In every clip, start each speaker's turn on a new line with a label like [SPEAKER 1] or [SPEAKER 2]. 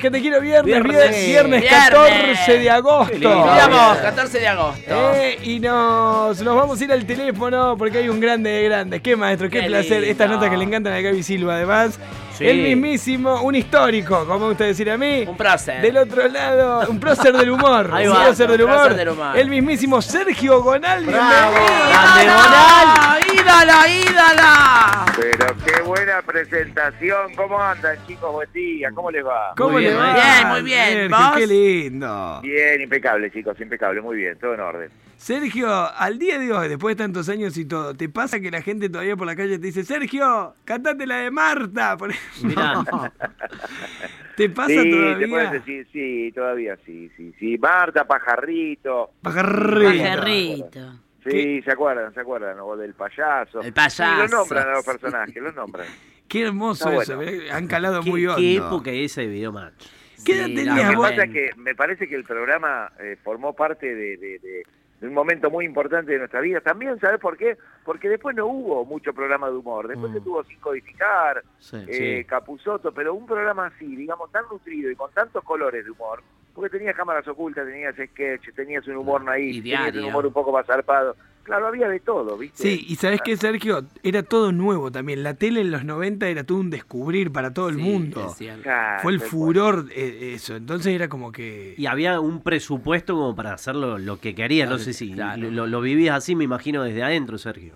[SPEAKER 1] Que te quiero viernes,
[SPEAKER 2] Viernes.
[SPEAKER 1] viernes, viernes
[SPEAKER 2] Viernes.
[SPEAKER 1] 14 de agosto.
[SPEAKER 2] Vamos, 14 de agosto.
[SPEAKER 1] Eh, y nos, nos vamos a ir al teléfono porque hay un grande de grandes. Qué maestro, qué,
[SPEAKER 2] Qué
[SPEAKER 1] placer. Estas notas que le encantan a Gaby Silva, además.
[SPEAKER 2] Sí.
[SPEAKER 1] El mismísimo, un histórico, como me gusta decir a mí.
[SPEAKER 2] Un prócer.
[SPEAKER 1] Del otro lado, un prócer del humor.
[SPEAKER 2] Ahí
[SPEAKER 1] un
[SPEAKER 2] va,
[SPEAKER 1] prócer del
[SPEAKER 2] un
[SPEAKER 1] humor.
[SPEAKER 2] prócer del humor.
[SPEAKER 1] El mismísimo Sergio Gonal.
[SPEAKER 2] ¡Bravo!
[SPEAKER 1] bienvenido.
[SPEAKER 2] ¡Grande Gonal! ¡Ídala, ídala!
[SPEAKER 3] Pero qué buena presentación. ¿Cómo andan, chicos? Buen día. ¿Cómo les va?
[SPEAKER 1] ¿Cómo
[SPEAKER 2] Muy
[SPEAKER 1] le
[SPEAKER 2] bien,
[SPEAKER 1] va?
[SPEAKER 2] muy bien, muy bien.
[SPEAKER 1] Sergio,
[SPEAKER 2] ¿Vos?
[SPEAKER 1] qué lindo.
[SPEAKER 3] Bien, impecable, chicos, impecable. Muy bien, todo en orden.
[SPEAKER 1] Sergio, al día de hoy, después de tantos años y todo, ¿te pasa que la gente todavía por la calle te dice, Sergio, cantate la de Marta? Por ejemplo?
[SPEAKER 2] Mirá.
[SPEAKER 1] ¿Te pasa
[SPEAKER 3] sí,
[SPEAKER 1] todavía?
[SPEAKER 3] te puedes decir, sí, todavía sí, sí, sí. Marta, Pajarrito.
[SPEAKER 1] Pajarrito.
[SPEAKER 4] Pajarrito.
[SPEAKER 3] Sí,
[SPEAKER 1] ¿Qué?
[SPEAKER 3] se acuerdan, se acuerdan, o del payaso.
[SPEAKER 2] El payaso.
[SPEAKER 3] Sí, los nombran a los personajes, los nombran.
[SPEAKER 1] Qué hermoso eso,
[SPEAKER 3] bueno.
[SPEAKER 1] han calado
[SPEAKER 5] ¿Qué,
[SPEAKER 1] muy hondo.
[SPEAKER 5] qué época esa de Videomatch?
[SPEAKER 1] ¿Qué edad
[SPEAKER 2] Sí,
[SPEAKER 1] tenías
[SPEAKER 2] la
[SPEAKER 3] Lo que
[SPEAKER 1] vos?
[SPEAKER 3] pasa es que me parece que el programa eh, formó parte de, de- de- de un momento muy importante de nuestra vida. También, ¿sabes por qué? Porque después no hubo mucho programa de humor. Después se
[SPEAKER 5] Mm.
[SPEAKER 3] tuvo Sin Codificar,
[SPEAKER 5] Sí,
[SPEAKER 3] eh,
[SPEAKER 5] sí.
[SPEAKER 3] Capuzoto, pero un programa así, digamos, tan nutrido y con tantos colores de humor, porque tenías cámaras ocultas, tenías sketch, tenías un humor ahí,
[SPEAKER 2] Y
[SPEAKER 3] tenías un humor un poco más zarpado. Claro, había de todo, ¿viste?
[SPEAKER 1] Sí, y ¿sabes qué, Sergio? Era todo nuevo también. La tele en los 90 era todo un descubrir para todo el
[SPEAKER 2] Sí,
[SPEAKER 1] mundo.
[SPEAKER 3] Claro,
[SPEAKER 1] Fue el furor eh, eso. Entonces era como que...
[SPEAKER 5] Y había un presupuesto como para hacerlo lo que quería. No
[SPEAKER 2] Claro,
[SPEAKER 5] sé si
[SPEAKER 2] claro.
[SPEAKER 5] lo, lo vivías así, me imagino, desde adentro, Sergio.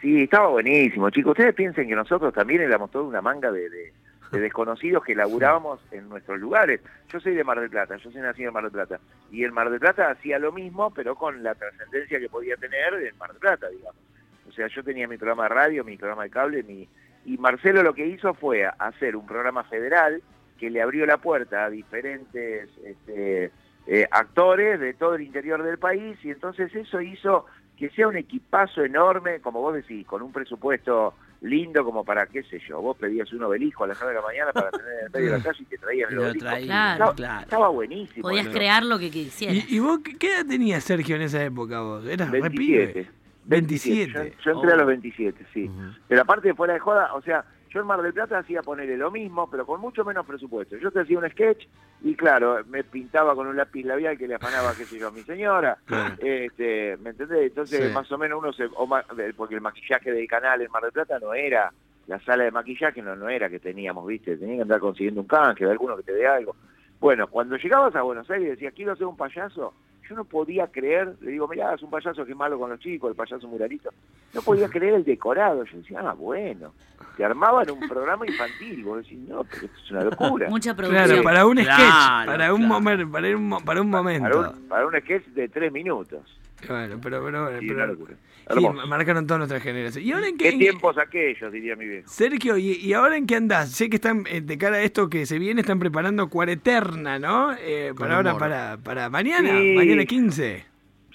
[SPEAKER 3] Sí, estaba buenísimo, chicos. Ustedes piensen que nosotros también éramos toda una manga de, de- de desconocidos que laburábamos en nuestros lugares. Yo soy de Mar del Plata, yo soy nacido en Mar del Plata. Y en Mar del Plata hacía lo mismo, pero con la trascendencia que podía tener en Mar del Plata, digamos. O sea, yo tenía mi programa de radio, mi programa de cable, mi... y Marcelo lo que hizo fue hacer un programa federal que le abrió la puerta a diferentes este, eh, actores de todo el interior del país, y entonces eso hizo que sea un equipazo enorme, como vos decís, con un presupuesto lindo como para, qué sé yo, vos pedías un obelisco a las 9 de la mañana para tener en el medio de la calle y te traían
[SPEAKER 2] Y
[SPEAKER 3] el
[SPEAKER 2] lo
[SPEAKER 3] obelisco.
[SPEAKER 2] traía,
[SPEAKER 4] Claro.
[SPEAKER 3] Estaba,
[SPEAKER 2] claro.
[SPEAKER 3] estaba buenísimo.
[SPEAKER 4] Podías
[SPEAKER 3] eso.
[SPEAKER 4] crear lo que quisieras.
[SPEAKER 1] ¿Y, y vos qué, edad tenías, Sergio, en esa época vos? ¿Eras re
[SPEAKER 3] 27.
[SPEAKER 1] pibe?
[SPEAKER 3] 27. Yo,
[SPEAKER 1] 27.
[SPEAKER 3] yo entré a los 27, sí. Pero aparte, fuera de joda, o sea, yo en Mar del Plata hacía ponerle lo mismo, pero con mucho menos presupuesto. Yo te hacía un sketch y, claro, me pintaba con un lápiz labial que le afanaba, qué sé yo, a mi señora.
[SPEAKER 5] Claro.
[SPEAKER 3] Este, ¿Me entendés? Entonces,
[SPEAKER 5] Sí.
[SPEAKER 3] más o menos uno se... o porque el maquillaje del canal en Mar del Plata no era... La sala de maquillaje no, no era que teníamos, ¿viste? Tenía que andar consiguiendo un canje, de alguno que te dé algo. Bueno, cuando llegabas a Buenos Aires y decías, quiero hacer un payaso, yo no podía creer, le digo, mirá, es un payaso que es malo con los chicos, el payaso muralito. No podía creer el decorado. Yo decía, ah, bueno, te armaban un programa infantil. Y vos decís, no, pero esto es una locura.
[SPEAKER 4] Mucha producción.
[SPEAKER 1] Claro, para un
[SPEAKER 2] Claro,
[SPEAKER 1] sketch, para un
[SPEAKER 2] claro.
[SPEAKER 1] momento, para un, mo- para un momento.
[SPEAKER 3] Para un, para un sketch de tres minutos.
[SPEAKER 1] Bueno, pero, pero,
[SPEAKER 3] Sí,
[SPEAKER 1] pero-
[SPEAKER 3] una locura.
[SPEAKER 1] sí, marcaron toda nuestra generación. ¿Y ahora en qué,
[SPEAKER 3] ¿Qué
[SPEAKER 1] en-
[SPEAKER 3] tiempos aquellos, diría mi viejo?
[SPEAKER 1] Sergio, ¿y, y ahora en qué andás? Sé que están, eh, de cara a esto que se viene, están preparando Cuareterna, ¿no? Eh, para ahora, para, para mañana,
[SPEAKER 3] Sí.
[SPEAKER 1] mañana 15.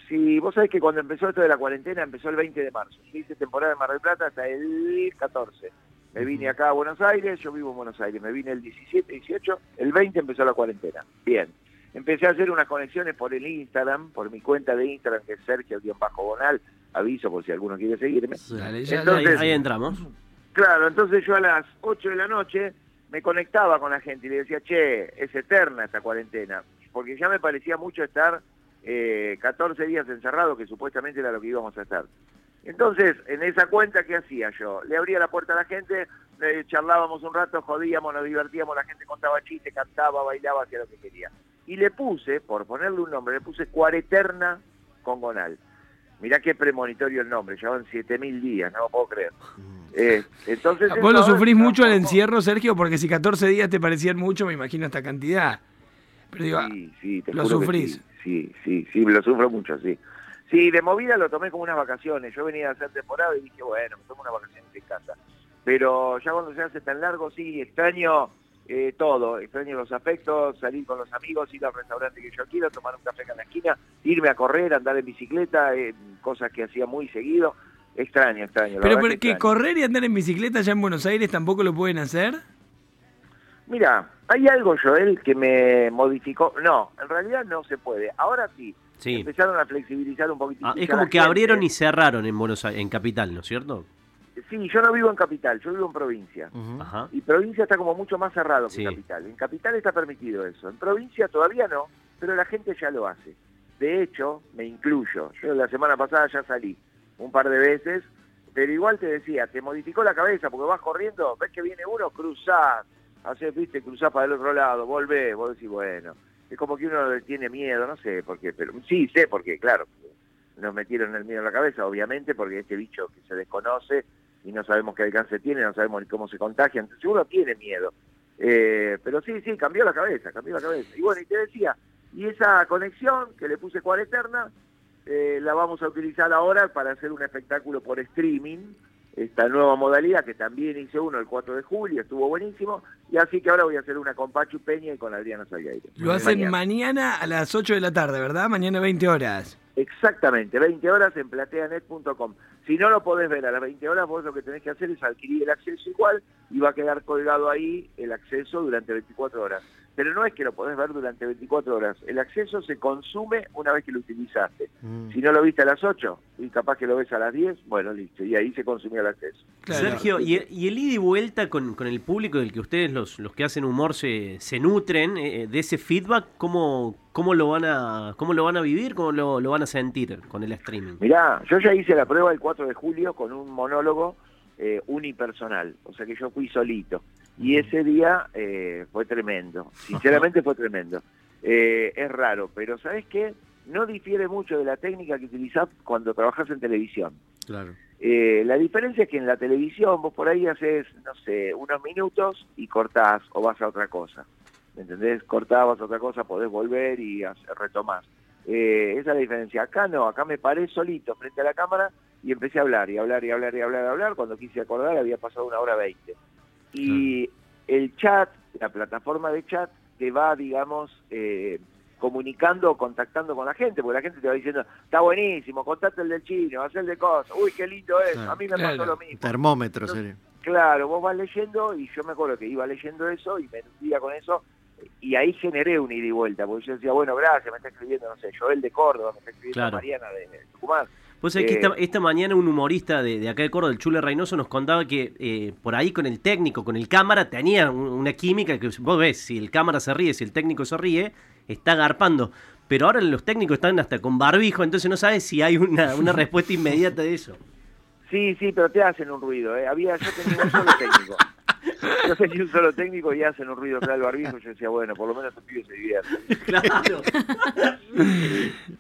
[SPEAKER 3] Sí, vos sabés que cuando empezó esto de la cuarentena, empezó el 20 de marzo. Yo hice temporada en Mar del Plata hasta el 14. Me vine acá a Buenos Aires, yo vivo en Buenos Aires, me vine el 17, 18, el 20 empezó la cuarentena. Bien. Empecé a hacer unas conexiones por el Instagram, por mi cuenta de Instagram, que es Sergio-Bonal. Aviso por si alguno quiere seguirme.
[SPEAKER 5] Sí.
[SPEAKER 1] Dale, ya-
[SPEAKER 3] Entonces-
[SPEAKER 5] ahí, ahí entramos.
[SPEAKER 3] Claro, entonces yo a las 8 de la noche me conectaba con la gente y le decía, che, es eterna esta cuarentena, porque ya me parecía mucho estar eh, 14 días encerrado, que supuestamente era lo que íbamos a estar. Entonces, en esa cuenta, ¿qué hacía yo? Le abría la puerta a la gente, eh, charlábamos un rato, jodíamos, nos divertíamos, la gente contaba chistes, cantaba, bailaba, hacía lo que quería. Y le puse, por ponerle un nombre, le puse Cuareterna con Gonal. Mirá qué premonitorio el nombre, llevan 7000 días, no lo puedo creer. Eh, entonces
[SPEAKER 1] Vos lo sufrís mucho al
[SPEAKER 3] poco-
[SPEAKER 1] encierro, Sergio, porque si 14 días te parecían mucho, me imagino esta cantidad. Pero digo,
[SPEAKER 3] Sí, sí, te
[SPEAKER 1] lo sufrís.
[SPEAKER 3] Sí, sí, sí, sí, lo sufro mucho, sí. Sí, de movida lo tomé como unas vacaciones. Yo venía a hacer temporada y dije, bueno, me tomo unas vacaciones de casa. Pero ya cuando se hace tan largo, sí, extraño eh, todo. Extraño los afectos, salir con los amigos, ir al restaurante que yo quiera, tomar un café acá en la esquina, irme a correr, andar en bicicleta, eh, cosas que hacía muy seguido. Extraño, extraño. la
[SPEAKER 1] pero
[SPEAKER 3] verdad
[SPEAKER 1] ¿por
[SPEAKER 3] que extraño.
[SPEAKER 1] correr y andar en bicicleta allá en Buenos Aires tampoco lo pueden hacer?
[SPEAKER 3] Mira, hay algo, Joel, que me modificó. No, en realidad no se puede. Ahora sí.
[SPEAKER 5] Sí.
[SPEAKER 3] Empezaron a flexibilizar un poquitito.
[SPEAKER 5] Ah, es
[SPEAKER 3] Ya
[SPEAKER 5] como que
[SPEAKER 3] gente-
[SPEAKER 5] abrieron y cerraron en Buenos Aires, en Capital, ¿no es cierto?
[SPEAKER 3] Sí, yo no vivo en capital, yo vivo en provincia.
[SPEAKER 5] Ajá.
[SPEAKER 3] Y provincia está como mucho más cerrado que
[SPEAKER 5] Sí.
[SPEAKER 3] capital. En capital está permitido eso. En provincia todavía no, pero la gente ya lo hace. De hecho, me incluyo. Yo la semana pasada ya salí un par de veces, pero igual te decía, te modificó la cabeza porque vas corriendo, ves que viene uno, cruzás, haces, viste, cruzás para el otro lado, volvés, vos decís, bueno. Es como que uno le tiene miedo, no sé por qué, pero sí sé por qué, claro. Nos metieron el miedo en la cabeza, obviamente, porque este bicho que se desconoce y no sabemos qué alcance tiene, no sabemos ni cómo se contagia, entonces uno tiene miedo. Eh, pero sí, sí, cambió la cabeza, cambió la cabeza. Y bueno, y te decía, y esa conexión que le puse cuareterna, eh, la vamos a utilizar ahora para hacer un espectáculo por streaming, esta nueva modalidad que también hice uno el 4 de julio, estuvo buenísimo, y así que ahora voy a hacer una con Pachu Peña y con Adriana Salgueiro.
[SPEAKER 1] Lo hacen
[SPEAKER 3] Mañana.
[SPEAKER 1] mañana a las 8 de la tarde, ¿verdad? Mañana 20 horas.
[SPEAKER 3] Exactamente, 20 horas en plateanet.com. Si no lo podés ver a las 20 horas, vos lo que tenés que hacer es adquirir el acceso igual y va a quedar colgado ahí el acceso durante 24 horas. Pero no es que lo podés ver durante 24 horas. El acceso se consume una vez que lo utilizaste.
[SPEAKER 4] Mm.
[SPEAKER 3] Si no lo viste a las 8 y capaz que lo ves a las 10, bueno, listo. Y ahí se consumió el acceso.
[SPEAKER 1] Claro.
[SPEAKER 5] Sergio, ¿y el, y el ida y vuelta con, con el público del que ustedes, los, los que hacen humor, se, se nutren eh, de ese feedback? ¿Cómo, cómo, lo van a, ¿Cómo lo van a vivir? ¿Cómo lo, lo van a sentir con el streaming?
[SPEAKER 3] Mirá, yo ya hice la prueba el 4 de julio con un monólogo eh, unipersonal, o sea que yo fui solito. Y ese día eh, fue tremendo, sinceramente fue tremendo. Eh, es raro, pero ¿sabes qué? No difiere mucho de la técnica que utilizás cuando trabajas en televisión.
[SPEAKER 4] Claro.
[SPEAKER 3] Eh, la diferencia es que en la televisión vos por ahí haces, no sé, unos minutos y cortás o vas a otra cosa. ¿Me entendés? A otra cosa, podés volver y hacer- retomás. Eh, esa es la diferencia. Acá no, acá me paré solito frente a la cámara y empecé a hablar y hablar y hablar y hablar y hablar. Cuando quise acordar había pasado una hora veinte. Y el chat, la plataforma de chat, te va, digamos, eh, comunicando o contactando con la gente, porque la gente te va diciendo, está buenísimo, contate el del chino, haz el de cosas, uy, qué lindo es, a mí me
[SPEAKER 1] Claro.
[SPEAKER 3] pasó lo mismo.
[SPEAKER 4] Termómetro, serio.
[SPEAKER 3] Claro, vos vas leyendo y yo me acuerdo que iba leyendo eso y me nutría con eso y ahí generé un ida y vuelta, porque yo decía, bueno, gracias, me está escribiendo, no sé, Joel de Córdoba, me está escribiendo
[SPEAKER 5] Claro.
[SPEAKER 3] Mariana de, de Tucumán.
[SPEAKER 5] Pues es que
[SPEAKER 3] Eh,
[SPEAKER 5] esta, esta mañana un humorista de, de acá de Córdoba, el Chule Reynoso, nos contaba que eh, por ahí con el técnico, con el cámara, tenía un- una química que vos ves, si el cámara se ríe, si el técnico se ríe, está garpando. Pero ahora los técnicos están hasta con barbijo, entonces no sabes si hay una, una respuesta inmediata de eso.
[SPEAKER 3] Sí, sí, pero te hacen un ruido, ¿eh? Había, yo tenía un solo técnico. Yo tenía un solo técnico y hacen un ruido real barbijo. Yo decía, bueno, por lo menos estos pibes se divierten.
[SPEAKER 5] Claro.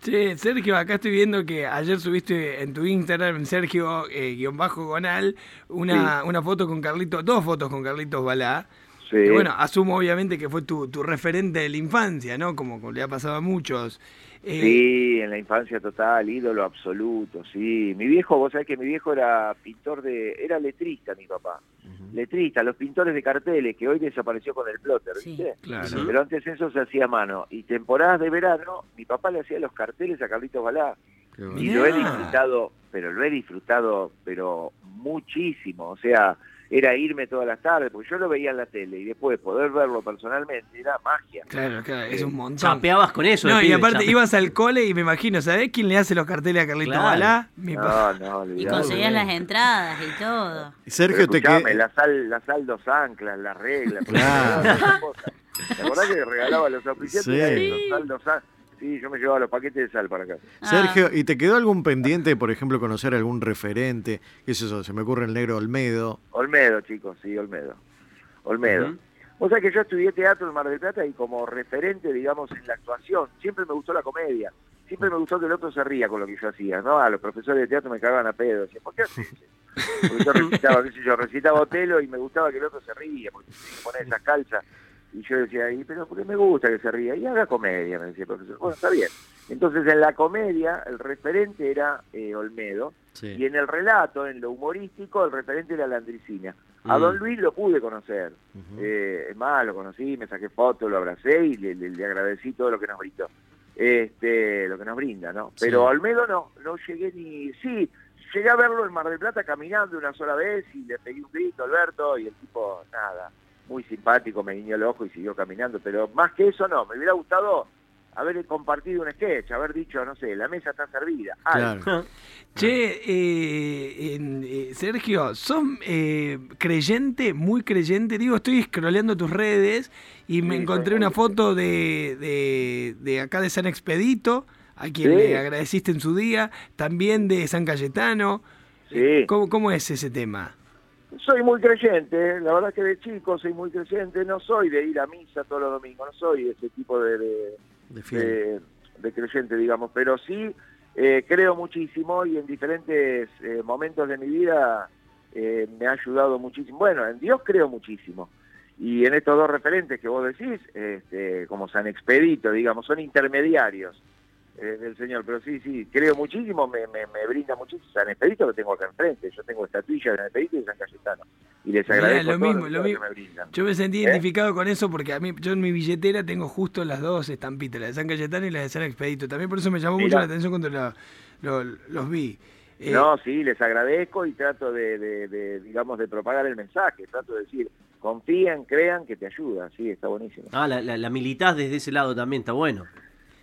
[SPEAKER 1] Che, Sergio, acá estoy viendo que ayer subiste en tu Instagram, Sergio, eh, una, una foto con Carlitos, dos fotos con Carlitos Balá.
[SPEAKER 3] Sí.
[SPEAKER 1] Que bueno, asumo obviamente que fue tu, tu referente de la infancia, ¿no? Como, como le ha pasado a muchos. Eh,
[SPEAKER 3] Sí, en la infancia total, ídolo absoluto, sí. Mi viejo, vos sabés que mi viejo era pintor de, era letrista mi papá. Letrista, los pintores de carteles, que hoy desapareció con el plotter,
[SPEAKER 2] Sí.
[SPEAKER 3] ¿viste?
[SPEAKER 1] Claro.
[SPEAKER 3] Pero antes eso se hacía a mano. Y temporadas de verano, mi papá le hacía los carteles a Carlitos Balá.
[SPEAKER 4] Bueno.
[SPEAKER 3] Y lo he disfrutado, pero lo he disfrutado, pero muchísimo. O sea, era irme todas las tardes, porque yo lo veía en la tele y después poder verlo personalmente era magia.
[SPEAKER 1] Claro, claro, es un montón.
[SPEAKER 5] Chapeabas con eso.
[SPEAKER 1] No, y
[SPEAKER 5] pibe,
[SPEAKER 1] aparte
[SPEAKER 5] chape-
[SPEAKER 1] ibas al cole y me imagino, ¿sabés quién le hace los carteles a Carlitos
[SPEAKER 5] Claro.
[SPEAKER 1] Balá? Mi papá.
[SPEAKER 3] No, no,
[SPEAKER 2] Y conseguías las entradas y todo.
[SPEAKER 4] Sergio, te
[SPEAKER 3] Escuchame,
[SPEAKER 4] que...
[SPEAKER 3] la sal, la sal dos anclas, las reglas.
[SPEAKER 4] Claro.
[SPEAKER 3] ¿Te acordás que regalaba a los oficiales?
[SPEAKER 4] Sí.
[SPEAKER 3] Era eso, sal dos an- Sí, yo me llevaba los paquetes de sal para acá.
[SPEAKER 2] Ah,
[SPEAKER 4] Sergio, ¿y te quedó algún pendiente, por ejemplo, conocer algún referente? ¿Qué es eso? Se me ocurre el negro Olmedo.
[SPEAKER 3] Olmedo, chicos, sí, Olmedo. Olmedo. O sea que yo estudié teatro en Mar del Plata y como referente, digamos, en la actuación, siempre me gustó la comedia. Siempre me gustó que el otro se ría con lo que yo hacía, ¿no? A los profesores de teatro me cagaban a pedo. Decían, ¿por qué haces? Porque yo recitaba, qué sé yo, recitaba Otelo y me gustaba que el otro se ría, porque tenía que poner esas calzas. Y yo decía, ¿y pero por qué me gusta que se ría? Y haga comedia, me decía el profesor. Bueno, está bien. Entonces en la comedia el referente era eh, Olmedo y en el relato, en lo humorístico, el referente era Landricina. A
[SPEAKER 5] Mm.
[SPEAKER 3] Don Luis lo pude conocer. Eh, es más, lo conocí, me saqué fotos, lo abracé y le, le- le agradecí todo lo que nos brindó. Este, lo que nos brinda, ¿no?
[SPEAKER 4] Sí.
[SPEAKER 3] Pero Olmedo no, no llegué ni... Sí, llegué a verlo en Mar del Plata caminando una sola vez y le pegué un grito a Alberto y el tipo, nada, muy simpático, me guiñó el ojo y siguió caminando. Pero más que eso no, me hubiera gustado haber compartido un sketch, haber dicho, no sé, la mesa está servida. algo.
[SPEAKER 4] Claro.
[SPEAKER 1] Che, eh, eh, Sergio, ¿sos eh, creyente, muy creyente? Digo, estoy scrolleando tus redes y me
[SPEAKER 3] Sí,
[SPEAKER 1] encontré una foto de, de, de acá de San Expedito, a quien
[SPEAKER 3] Sí.
[SPEAKER 1] le agradeciste en su día, también de San Cayetano.
[SPEAKER 3] Sí.
[SPEAKER 1] ¿Cómo, cómo es ese tema?
[SPEAKER 3] Soy muy creyente, la verdad que de chico soy muy creyente, no soy de ir a misa todos los domingos, no soy ese tipo de, de, creyente, digamos, pero sí eh, creo muchísimo y en diferentes eh, momentos de mi vida eh, me ha ayudado muchísimo. Bueno, en Dios creo muchísimo. Y en estos dos referentes que vos decís, este, como San Expedito, digamos, son intermediarios del Señor. Pero sí, sí, creo muchísimo, me, me, me brinda muchísimo. San Expedito lo tengo acá enfrente, yo tengo estatuilla de San Expedito y San Cayetano. Y les
[SPEAKER 1] Mirá,
[SPEAKER 3] agradezco
[SPEAKER 1] lo
[SPEAKER 3] todo
[SPEAKER 1] mismo, lo
[SPEAKER 3] todo que
[SPEAKER 1] mismo.
[SPEAKER 3] me brindan.
[SPEAKER 1] Yo me sentí
[SPEAKER 3] ¿Eh?
[SPEAKER 1] identificado con eso porque a mí, yo en mi billetera tengo justo las dos estampitas, la de San Cayetano y la de San Expedito. También por eso me llamó mucho la atención cuando lo- lo- los vi. Eh,
[SPEAKER 3] No, sí, les agradezco y trato de, de- de, digamos, de propagar el mensaje. Trato de decir, confíen, crean que te ayuda. Sí, está buenísimo.
[SPEAKER 5] Ah, la, la, la militás desde ese lado también, está bueno.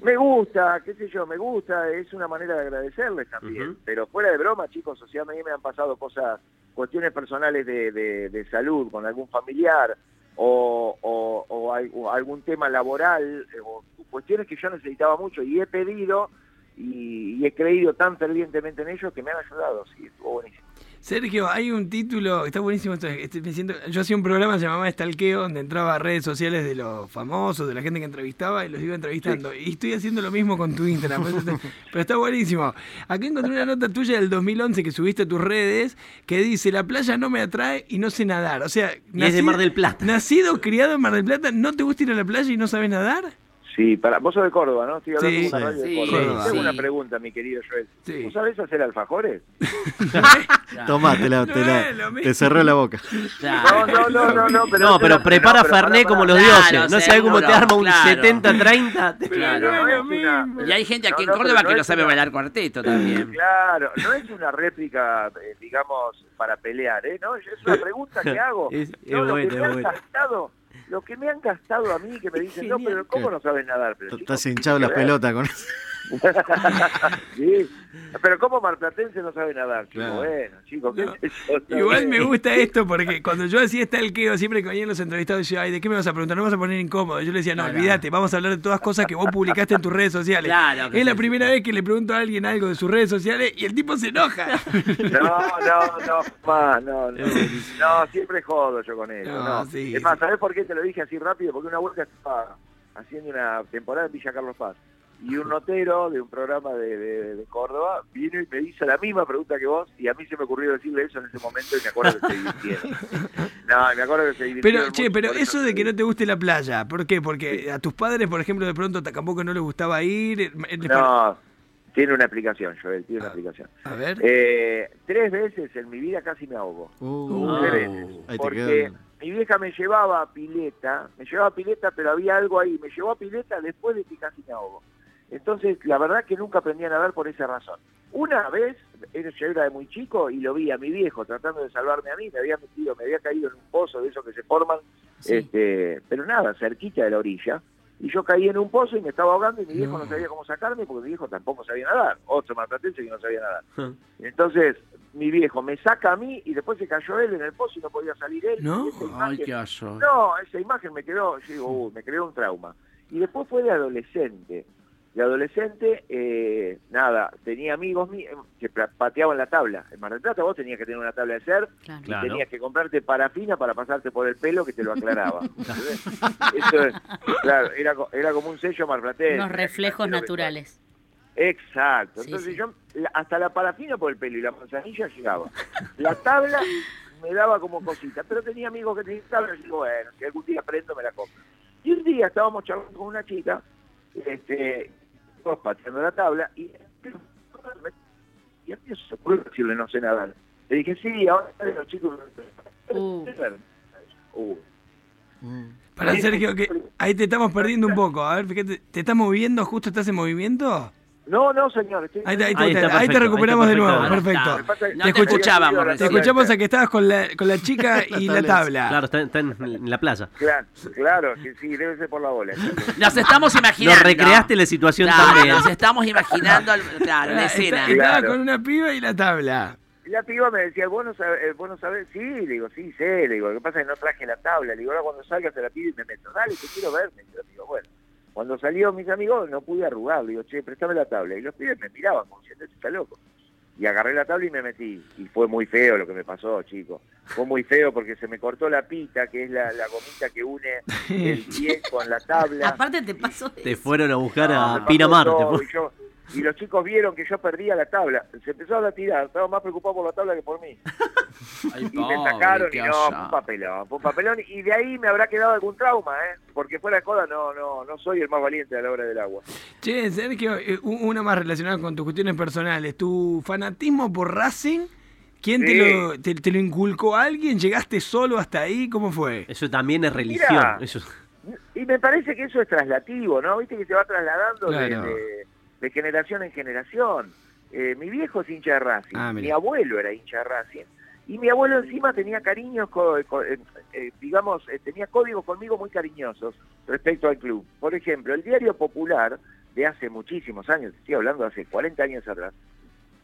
[SPEAKER 3] Me gusta, qué sé yo, me gusta. Es una manera de agradecerles también. Pero fuera de broma, chicos, o sea, a mí me han pasado cosas, cuestiones personales de, de- de salud con algún familiar o, o- o al- o algún tema laboral, eh, o cuestiones que yo necesitaba mucho y he pedido y, y he creído tan fervientemente en ellos que me han ayudado. Sí, estuvo buenísimo.
[SPEAKER 1] Sergio, hay un título, está buenísimo esto, estoy diciendo, yo hacía un programa que se llamaba Estalqueo, donde entraba a redes sociales de los famosos, de la gente que entrevistaba y los iba entrevistando. Y estoy haciendo lo mismo con tu Instagram, por eso te- pero está buenísimo. Acá encontré una nota tuya del 2011 que subiste a tus redes que dice, la playa no me atrae y no sé nadar. O sea,
[SPEAKER 5] Y es de Mar del Plata.
[SPEAKER 1] Nacido, criado en Mar del Plata, ¿no te gusta ir a la playa y no sabes nadar?
[SPEAKER 3] Sí, para, vos sos de Córdoba, ¿no? Estoy hablando
[SPEAKER 1] Sí.
[SPEAKER 3] de una radio
[SPEAKER 6] Sí,
[SPEAKER 3] de Córdoba.
[SPEAKER 1] sí.
[SPEAKER 3] Tengo una pregunta, mi querido Joel.
[SPEAKER 1] Sí.
[SPEAKER 3] ¿Vos sabés hacer alfajores?
[SPEAKER 4] Tomá, te, la- te,
[SPEAKER 1] No
[SPEAKER 4] la- te cerró la boca.
[SPEAKER 3] No, no, no, no, no. Pero,
[SPEAKER 5] No, pero prepara
[SPEAKER 3] pará,
[SPEAKER 5] como los
[SPEAKER 6] Claro,
[SPEAKER 5] dioses. No sabes cómo te arma un
[SPEAKER 6] claro.
[SPEAKER 5] 70-30.
[SPEAKER 6] Claro.
[SPEAKER 3] No
[SPEAKER 1] No.
[SPEAKER 6] Y hay gente aquí
[SPEAKER 3] No,
[SPEAKER 6] en
[SPEAKER 3] no,
[SPEAKER 6] Córdoba que
[SPEAKER 3] no
[SPEAKER 6] no sabe
[SPEAKER 3] una-
[SPEAKER 6] bailar cuarteto también.
[SPEAKER 3] Claro, no es una réplica, eh, digamos, para pelear, ¿eh? No, es una pregunta que hago.
[SPEAKER 5] Es- es
[SPEAKER 3] no, lo
[SPEAKER 5] buena,
[SPEAKER 3] que me
[SPEAKER 5] es
[SPEAKER 3] gastado, lo que me han gastado a mí, que me dicen, no, pero ¿cómo no sabes nadar? Pero,
[SPEAKER 4] Estás hinchado las
[SPEAKER 3] ¿qué tiene que
[SPEAKER 4] pelotas con eso.
[SPEAKER 3] sí, pero ¿cómo Marplatense no sabe nadar? Chico?
[SPEAKER 4] Claro.
[SPEAKER 3] Bueno, chicos, ¿qué
[SPEAKER 1] No,
[SPEAKER 3] sé yo?
[SPEAKER 1] Igual me gusta esto porque cuando yo hacía estalqueo, siempre que venían los entrevistados, decía, ay, ¿de qué me vas a preguntar? No me vas a poner incómodo. Yo le decía, no,
[SPEAKER 6] Claro.
[SPEAKER 1] olvídate, vamos a hablar de todas cosas que vos publicaste en tus redes sociales.
[SPEAKER 6] Claro
[SPEAKER 1] es la primera vez que le pregunto a alguien algo de sus redes sociales y el tipo se enoja.
[SPEAKER 3] No, no, no, más, no, no. No, siempre jodo yo con eso.
[SPEAKER 1] No,
[SPEAKER 3] No,
[SPEAKER 1] sí,
[SPEAKER 3] es más. ¿sabés por qué te lo dije así rápido? Porque una vuelta estaba haciendo una temporada en Villa Carlos Paz y un notero de un programa de, de- de Córdoba vino y me hizo la misma pregunta que vos y a mí se me ocurrió decirle eso en ese momento y me acuerdo que se divirtieron. No, me acuerdo que se divirtieron
[SPEAKER 1] Pero, che, pero eso de que no te guste la playa, ¿por qué? Porque a tus padres, por ejemplo, de pronto tampoco no les gustaba ir. eh, les
[SPEAKER 3] No, tiene una explicación, Joel, tiene una
[SPEAKER 1] Ah.
[SPEAKER 3] explicación.
[SPEAKER 1] A ver.
[SPEAKER 3] Eh, tres veces en mi vida casi me ahogo.
[SPEAKER 4] Uh,
[SPEAKER 3] Tres
[SPEAKER 5] Ah.
[SPEAKER 3] veces.
[SPEAKER 4] ahí
[SPEAKER 3] Porque mi vieja me llevaba a pileta, me llevaba a pileta, pero había algo ahí. Me llevó a pileta después de que casi me ahogo. Entonces, la verdad que nunca aprendí a nadar por esa razón. Una vez, yo era de muy chico y lo vi a mi viejo tratando de salvarme a mí, me había metido, me había caído en un pozo de esos que se forman,
[SPEAKER 5] Sí.
[SPEAKER 3] este, pero nada, cerquita de la orilla. Y yo caí en un pozo y me estaba ahogando y mi viejo
[SPEAKER 1] No.
[SPEAKER 3] no, sabía cómo sacarme porque mi viejo tampoco sabía nadar. Otro malplatense que no sabía nadar. Entonces, mi viejo me saca a mí y después se cayó él en el pozo y no podía salir él.
[SPEAKER 1] ¿No?
[SPEAKER 6] Ay, qué aso.
[SPEAKER 3] no, esa imagen me quedó, yo digo, "Uh, me creó un trauma. Y después fue de adolescente. De adolescente, eh, nada, tenía amigos míos que pateaban la tabla. En Mar del Plata vos tenías que tener una tabla de ser
[SPEAKER 2] Claro.
[SPEAKER 3] y
[SPEAKER 5] Claro.
[SPEAKER 3] tenías que comprarte parafina para pasarte por el pelo que te lo aclaraba. Eso es, claro, era, era como un sello marplatense.
[SPEAKER 2] Unos reflejos naturales.
[SPEAKER 3] Exacto.
[SPEAKER 2] Sí,
[SPEAKER 3] Entonces
[SPEAKER 2] sí.
[SPEAKER 3] yo la- hasta la parafina por el pelo y la manzanilla llegaba. La tabla me daba como cosita, pero tenía amigos que tenían tabla y digo, bueno, si algún día aprendo me la compro. Y un día estábamos charlando con una chica, este, todos pateando la tabla y y a mí se ocurrió decirle no sé nadar. Le dije, sí, ahora los chicos...
[SPEAKER 2] Uh.
[SPEAKER 3] Uh.
[SPEAKER 1] Para Sergio, que ahí te estamos perdiendo un poco. A ver, fíjate, ¿te estás moviendo? ¿Justo estás en movimiento?
[SPEAKER 3] No, no, señor. estoy-
[SPEAKER 1] Ahí, te- ahí te-
[SPEAKER 5] Ahí está
[SPEAKER 1] ahí te
[SPEAKER 5] perfecto,
[SPEAKER 1] recuperamos
[SPEAKER 5] ahí
[SPEAKER 1] de nuevo,
[SPEAKER 5] perfecto.
[SPEAKER 2] No te escuchábamos.
[SPEAKER 1] Te
[SPEAKER 3] tabla
[SPEAKER 1] escuchamos a que estabas con la, con la chica y la tabla.
[SPEAKER 5] Claro, está, está en, en la playa.
[SPEAKER 3] Claro, claro, que sí, debe ser por la bola.
[SPEAKER 2] Nos estamos imaginando.
[SPEAKER 5] Nos recreaste la situación
[SPEAKER 2] Claro,
[SPEAKER 5] también.
[SPEAKER 2] Nos estamos imaginando, al- claro, la escena.
[SPEAKER 1] está- Estaba
[SPEAKER 3] Claro.
[SPEAKER 1] con una piba y la tabla.
[SPEAKER 3] La piba me decía, ¿vos no sabés? eh, ¿Vos no sabés? Sí, le digo, sí, sé. Le digo, lo que pasa es que no traje la tabla. Le digo, ahora cuando salga se la pido y me meto. Dale, te quiero ver. Me amigo, bueno. Cuando salió mis amigos no pude arrugar. Le digo, che, préstame la tabla. Y los pibes me miraban como diciendo, "Este está loco. Y agarré la tabla y me metí. Y fue muy feo lo que me pasó, chicos. Fue muy feo porque se me cortó la pita, que es la, la gomita que une el pie con la tabla.
[SPEAKER 2] Aparte te pasó
[SPEAKER 5] Te fueron a buscar
[SPEAKER 3] No,
[SPEAKER 5] a Pinamar. te
[SPEAKER 3] todo,
[SPEAKER 5] fu-
[SPEAKER 3] y, los chicos vieron que yo perdía la tabla. Se empezaron a tirar. Estaba más preocupado por la tabla que por mí.
[SPEAKER 2] Ay,
[SPEAKER 3] Y me sacaron y no, fue un papelón, fue un papelón. Y de ahí me habrá quedado algún trauma, ¿eh? Porque fuera de coda no, no, no soy el más valiente a la hora del agua.
[SPEAKER 1] Che, Sergio, eh, una más relacionada con tus cuestiones personales. ¿Tu fanatismo por Racing? ¿Quién te, lo, te, te lo inculcó alguien? ¿Llegaste solo hasta ahí? ¿Cómo fue?
[SPEAKER 5] Eso también es religión. Eso,
[SPEAKER 3] Y me parece que eso es traslativo, ¿no? Viste que se va trasladando
[SPEAKER 1] Claro.
[SPEAKER 3] de- de generación en generación. Eh, mi viejo es hincha de Racing,
[SPEAKER 1] Ah,
[SPEAKER 3] mi abuelo era hincha de Racing. Y mi abuelo encima tenía cariños, co- co- eh, eh, digamos, eh, tenía códigos conmigo muy cariñosos respecto al club. Por ejemplo, el Diario Popular, de hace muchísimos años, estoy hablando de hace 40 años atrás,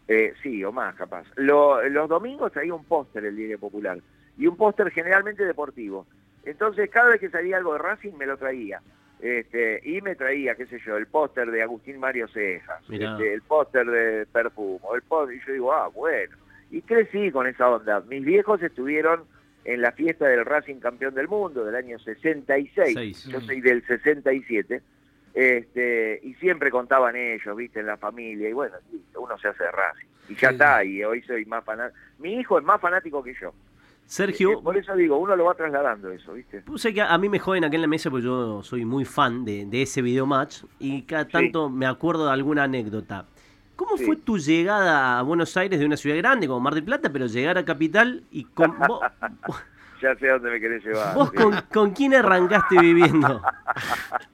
[SPEAKER 3] eh, sí, o más capaz, Lo- los domingos traía un póster el Diario Popular, y un póster generalmente deportivo. Entonces, cada vez que salía algo de Racing, me lo traía. Este, y me traía, qué sé yo, el póster de Agustín Mario Cejas, este, el póster de Perfumo, el póster, y yo digo, ah, bueno. Y crecí con esa onda. Mis viejos estuvieron en la fiesta del Racing campeón del mundo del año 66.
[SPEAKER 5] Seis.
[SPEAKER 3] Yo soy del 67. Este, y siempre contaban ellos, viste, en la familia. Y bueno, uno se hace de Racing. Y ya
[SPEAKER 1] Sí.
[SPEAKER 3] está, y hoy soy más fanático. Mi hijo es más fanático que yo.
[SPEAKER 5] Sergio,
[SPEAKER 3] Eh, por eso digo, uno lo va trasladando eso, ¿viste?
[SPEAKER 5] Puse que a mí me joden acá en la mesa porque yo soy muy fan de, de ese video match y cada
[SPEAKER 3] Sí.
[SPEAKER 5] tanto me acuerdo de alguna anécdota. ¿Cómo
[SPEAKER 3] Sí.
[SPEAKER 5] fue tu llegada a Buenos Aires de una ciudad grande como Mar del Plata, pero llegar a Capital y con, vos,
[SPEAKER 3] Ya sé a dónde me querés llevar.
[SPEAKER 5] vos
[SPEAKER 3] ¿sí?
[SPEAKER 5] con, con quién arrancaste viviendo?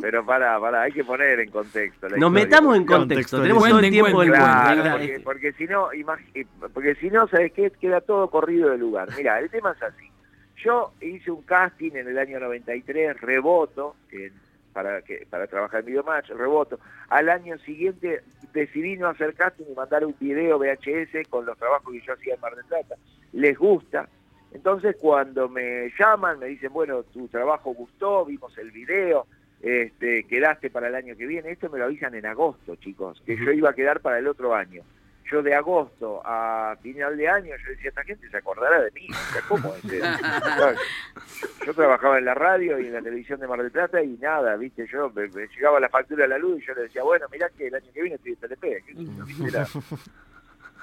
[SPEAKER 3] Pero para, para, hay que poner en contexto. la
[SPEAKER 5] Nos
[SPEAKER 3] historia,
[SPEAKER 5] metamos en contexto, tenemos todo el tiempo del mundo.
[SPEAKER 3] Porque, porque si no, eh, porque si no, ¿sabes qué? Queda todo corrido del lugar. Mira, el tema es así. Yo hice un casting en el año 93, reboto, en- para que para trabajar en Videomatch, reboto. Al año siguiente decidí no hacer casting y mandar un video VHS con los trabajos que yo hacía en Mar del Plata. Les gusta. Entonces cuando me llaman, me dicen, bueno, tu trabajo gustó, vimos el video, este, quedaste para el año que viene. Esto me lo avisan en agosto, chicos, que yo iba a quedar para el otro año. Yo de agosto a final de año, yo decía, esta gente se acordará de mí. O sea, ¿cómo es? Claro, Yo trabajaba en la radio y en la televisión de Mar del Plata y nada, viste, yo me, me llegaba la factura de la luz y yo le decía, bueno, mirá que el año que viene estoy en ¿viste? Era-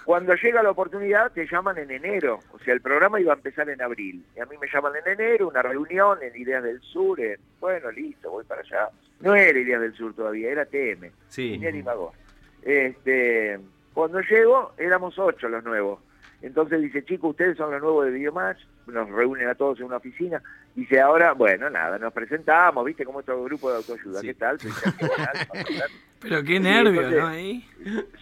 [SPEAKER 3] Cuando llega la oportunidad te llaman en enero, o sea, el programa iba a empezar en abril. Y a mí me llaman en enero, una reunión en Ideas del Sur, en, bueno, listo, voy para allá. No era Ideas del Sur todavía, era TM.
[SPEAKER 5] Sí.
[SPEAKER 3] Magó. Este, cuando llego, éramos ocho los nuevos. Entonces dice, chicos, ustedes son los nuevos de Videomatch, nos reúnen a todos en una oficina. Dice, ahora, bueno, nada, nos presentamos, ¿viste? Como estos grupos de autoayuda.
[SPEAKER 5] Sí.
[SPEAKER 3] ¿Qué tal?
[SPEAKER 1] Pero qué
[SPEAKER 3] Sí,
[SPEAKER 1] nervio,
[SPEAKER 3] entonces-
[SPEAKER 1] ¿no? Ahí.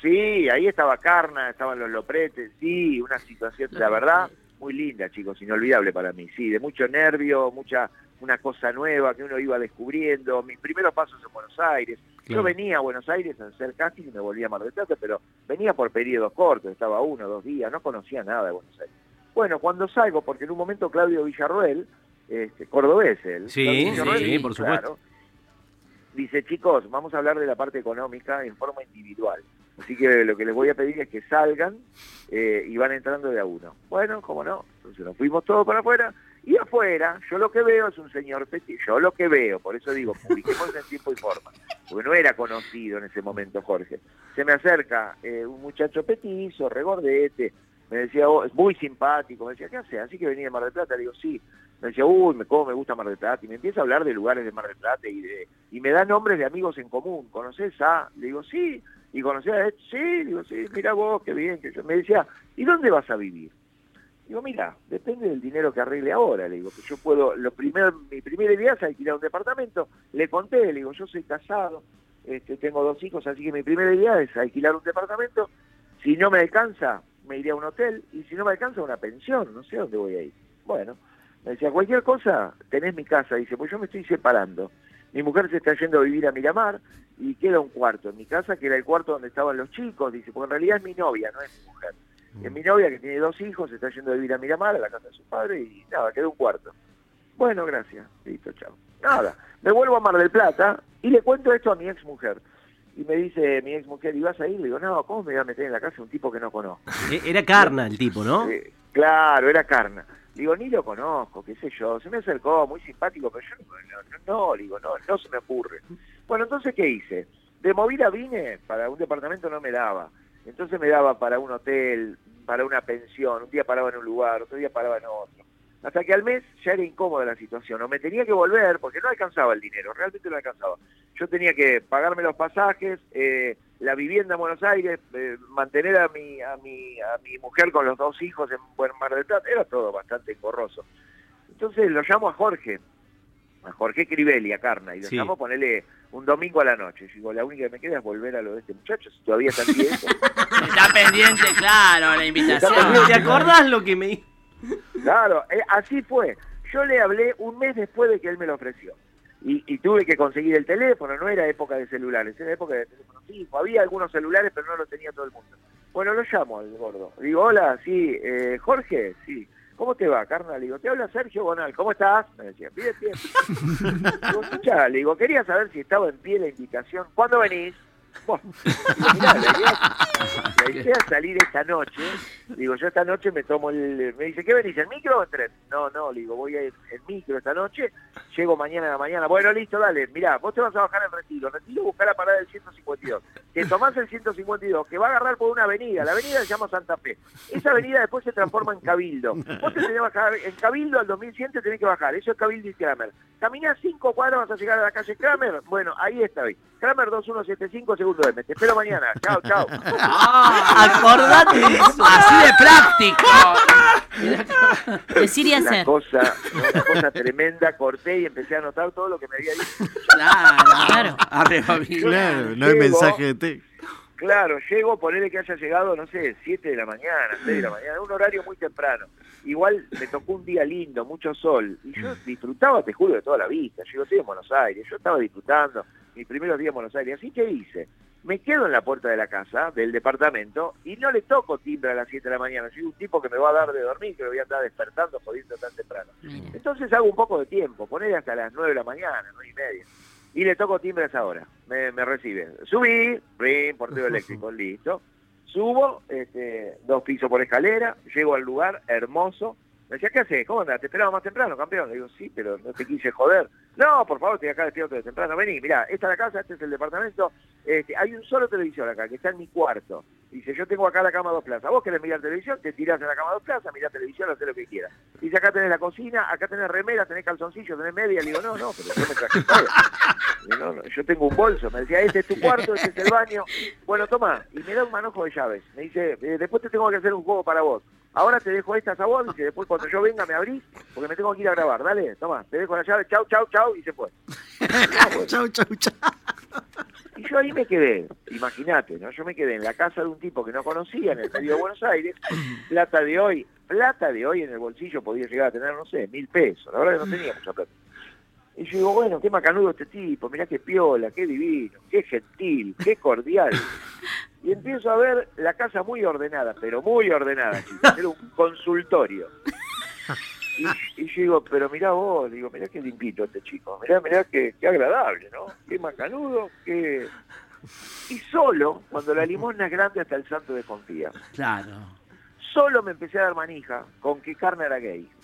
[SPEAKER 3] Sí, ahí estaba Carna, estaban los Lopretes, sí, una situación, la verdad, muy linda, chicos, inolvidable para mí, sí, de mucho nervio, mucha, una cosa nueva que uno iba descubriendo, mis primeros pasos en Buenos Aires,
[SPEAKER 5] Claro.
[SPEAKER 3] yo venía a Buenos Aires a hacer casting y me volvía a Mar del Plata, pero venía por periodos cortos, estaba uno, dos días, no conocía nada de Buenos Aires. Bueno, cuando salgo, porque en un momento Claudio Villarroel, este, cordobés él,
[SPEAKER 5] Sí, sí,
[SPEAKER 3] Villarroel,
[SPEAKER 5] sí, por supuesto.
[SPEAKER 3] dice, chicos, vamos a hablar de la parte económica en forma individual. Así que lo que les voy a pedir es que salgan eh, y van entrando de a uno. Bueno, cómo no. Entonces nos fuimos todos para afuera. Y afuera, yo lo que veo es un señor Petit. Yo lo que veo, por eso digo, publiquemos en tiempo y forma. Porque no era conocido en ese momento Jorge. Se me acerca eh, un muchacho petizo, regordete. Me decía, oh, es muy simpático. Me decía, ¿qué hace? Así que venía de Mar del Plata. Le digo, sí. Me decía, uy, me, cómo me gusta Mar del Plata. Y me empieza a hablar de lugares de Mar del Plata y, de, y me da nombres de amigos en común. ¿Conoces a? Le digo, sí. Y conocés a él, sí. Le digo, sí, mira vos, qué bien. Me decía, ¿y dónde vas a vivir? Digo, mira, depende del dinero que arregle ahora. Le digo, que yo puedo, lo primer, mi primera idea es alquilar un departamento. Le conté, le digo, yo soy casado, este, tengo dos hijos, así que mi primera idea es alquilar un departamento. Si no me alcanza, me iré a un hotel, y si no me alcanza, una pensión, no sé dónde voy a ir. Bueno, me decía, cualquier cosa, tenés mi casa. Dice, pues yo me estoy separando. Mi mujer se está yendo a vivir a Miramar y queda un cuarto en mi casa, que era el cuarto donde estaban los chicos. Dice, porque en realidad es mi novia, no es mi mujer. Es mi novia que tiene dos hijos, se está yendo a vivir a Miramar, a la casa de su padre, y nada, quedó un cuarto. Bueno, gracias. Listo, chao. Nada, me vuelvo a Mar del Plata y le cuento esto a mi ex mujer. Y me dice mi ex mujer, ¿y vas a ir? Le digo, no, ¿cómo me voy a meter en la casa un tipo que no conozco?
[SPEAKER 5] E- Era carna el tipo, ¿no?
[SPEAKER 3] Eh, claro, era Carna. Digo, ni lo conozco, qué sé yo. Se me acercó, muy simpático, pero yo no, no, no, digo, no, no se me ocurre. Bueno, entonces, ¿qué hice? De movida vine, para un departamento no me daba. Entonces me daba para un hotel, para una pensión. Un día paraba en un lugar, otro día paraba en otro. Hasta que al mes ya era incómoda la situación. O me tenía que volver porque no alcanzaba el dinero, realmente no alcanzaba. Yo tenía que pagarme los pasajes, eh, la vivienda en Buenos Aires, eh, mantener a mi, a, mi, a mi mujer con los dos hijos en Buen Mar del Plata. Era todo bastante engorroso. Entonces lo llamo a Jorge, a Jorge Crivelli, a Carna, y lo
[SPEAKER 5] Sí.
[SPEAKER 3] llamo a ponerle un domingo a la noche. Yo digo, la única que me queda es volver a lo de este muchacho, si todavía está eso.
[SPEAKER 2] Está pendiente, claro, la invitación.
[SPEAKER 5] ¿Te acordás lo que me dijo?
[SPEAKER 3] Claro, eh, así fue. Yo le hablé un mes después de que él me lo ofreció. Y, y tuve que conseguir el teléfono, no era época de celulares, era época de teléfono fijo. Había algunos celulares, pero no los tenía todo el mundo. Bueno, lo llamo al gordo. Digo, hola, sí, eh, Jorge, sí. ¿Cómo te va, carnal? Le digo, te habla Sergio Bonal, ¿cómo estás? Me decía. Digo, escuchá, le digo, quería saber si estaba en pie la invitación. ¿Cuándo venís? Bueno, mirá, la idea, la idea es salir esta noche. Digo, yo esta noche me tomo el... Me dice, ¿qué venís, en micro o en tren? No, no, le digo, voy a ir en micro esta noche. Llego mañana a la mañana. Bueno, listo, dale. Mirá, vos te vas a bajar en Retiro. Retiro, buscar la parada del 152. Te tomás el 152, que va a agarrar por una avenida. La avenida se llama Santa Fe. Esa avenida después se transforma en Cabildo. Vos te tenés que bajar en Cabildo al 2100 te tenés que bajar. Eso es Cabildo y Kramer. Caminás cinco cuadras, vas a llegar a la calle Kramer. Bueno, ahí está. ahí. Kramer 2175, segundo M. Te espero mañana. Chao, chao.
[SPEAKER 5] Acordate de eso.
[SPEAKER 2] Así de práctico.
[SPEAKER 6] Decir y
[SPEAKER 3] Una
[SPEAKER 6] hacer.
[SPEAKER 3] cosa, una cosa tremenda. Corté y empecé a anotar todo lo que me había dicho.
[SPEAKER 2] Claro.
[SPEAKER 6] Claro.
[SPEAKER 2] Arriba.
[SPEAKER 4] Claro, no hay
[SPEAKER 3] Llego.
[SPEAKER 4] mensaje de texto.
[SPEAKER 3] Claro, llego, ponerle que haya llegado, no sé, 7 de la mañana, 6 de la mañana, un horario muy temprano. Igual me tocó un día lindo, mucho sol, y yo disfrutaba, te juro, de toda la vista. Yo estoy en Buenos Aires, yo estaba disfrutando mis primeros días en Buenos Aires. Así que hice, me quedo en la puerta de la casa, del departamento, y no le toco timbre a las 7 de la mañana. Soy un tipo que me va a dar de dormir, que me voy a andar despertando, jodiendo tan temprano. Entonces hago un poco de tiempo, ponerle hasta las 9 de la mañana, 9 y media. Y le toco timbre a esa hora. Me, me recibe. Subí, ring, portero eléctrico, listo. Subo, este, dos pisos por escalera, llego al lugar, hermoso. Me decía, ¿qué haces? ¿Cómo andás? ¿Te esperaba más temprano, campeón? Le digo, sí, pero no te quise joder. No, por favor, estoy acá despierto de temprano. Vení, mirá, esta es la casa, este es el departamento. Este, hay un solo televisor acá, que está en mi cuarto. Dice, yo tengo acá la cama dos plazas. Vos querés mirar televisión, te tirás en la cama dos plazas, mirás televisión, haces lo que quieras. Dice, acá tenés la cocina, acá tenés remera, tenés calzoncillo, tenés media. Le digo, no, no, pero yo me traje todo. No, no, yo tengo un bolso. Me decía, este es tu cuarto, este es el baño. Bueno, toma. Y me da un manojo de llaves. Me dice, eh, después te tengo que hacer un juego para vos. Ahora te dejo estas a vos, dice, después cuando yo venga me abrís, porque me tengo que ir a grabar. Dale, toma, te dejo la llave, chau, chau, chau, y se fue.
[SPEAKER 4] Chau, chau, chau.
[SPEAKER 3] Y yo ahí me quedé, imagínate, ¿no? Yo me quedé en la casa de un tipo que no conocía en el medio de Buenos Aires, plata de hoy, plata de hoy en el bolsillo podía llegar a tener, no sé, mil pesos, la verdad que no tenía mucha plata. Y yo digo, bueno, qué macanudo este tipo, mirá qué piola, qué divino, qué gentil, qué cordial. Y empiezo a ver la casa muy ordenada, pero muy ordenada, era un consultorio. Y, y yo digo, pero mirá vos, digo, mirá qué limpito este chico, mirá, mirá qué, qué agradable, ¿no? Qué macanudo, qué... Y solo, cuando la limosna es grande hasta el santo desconfía,
[SPEAKER 2] Claro.
[SPEAKER 3] solo me empecé a dar manija con que Carmen era gay.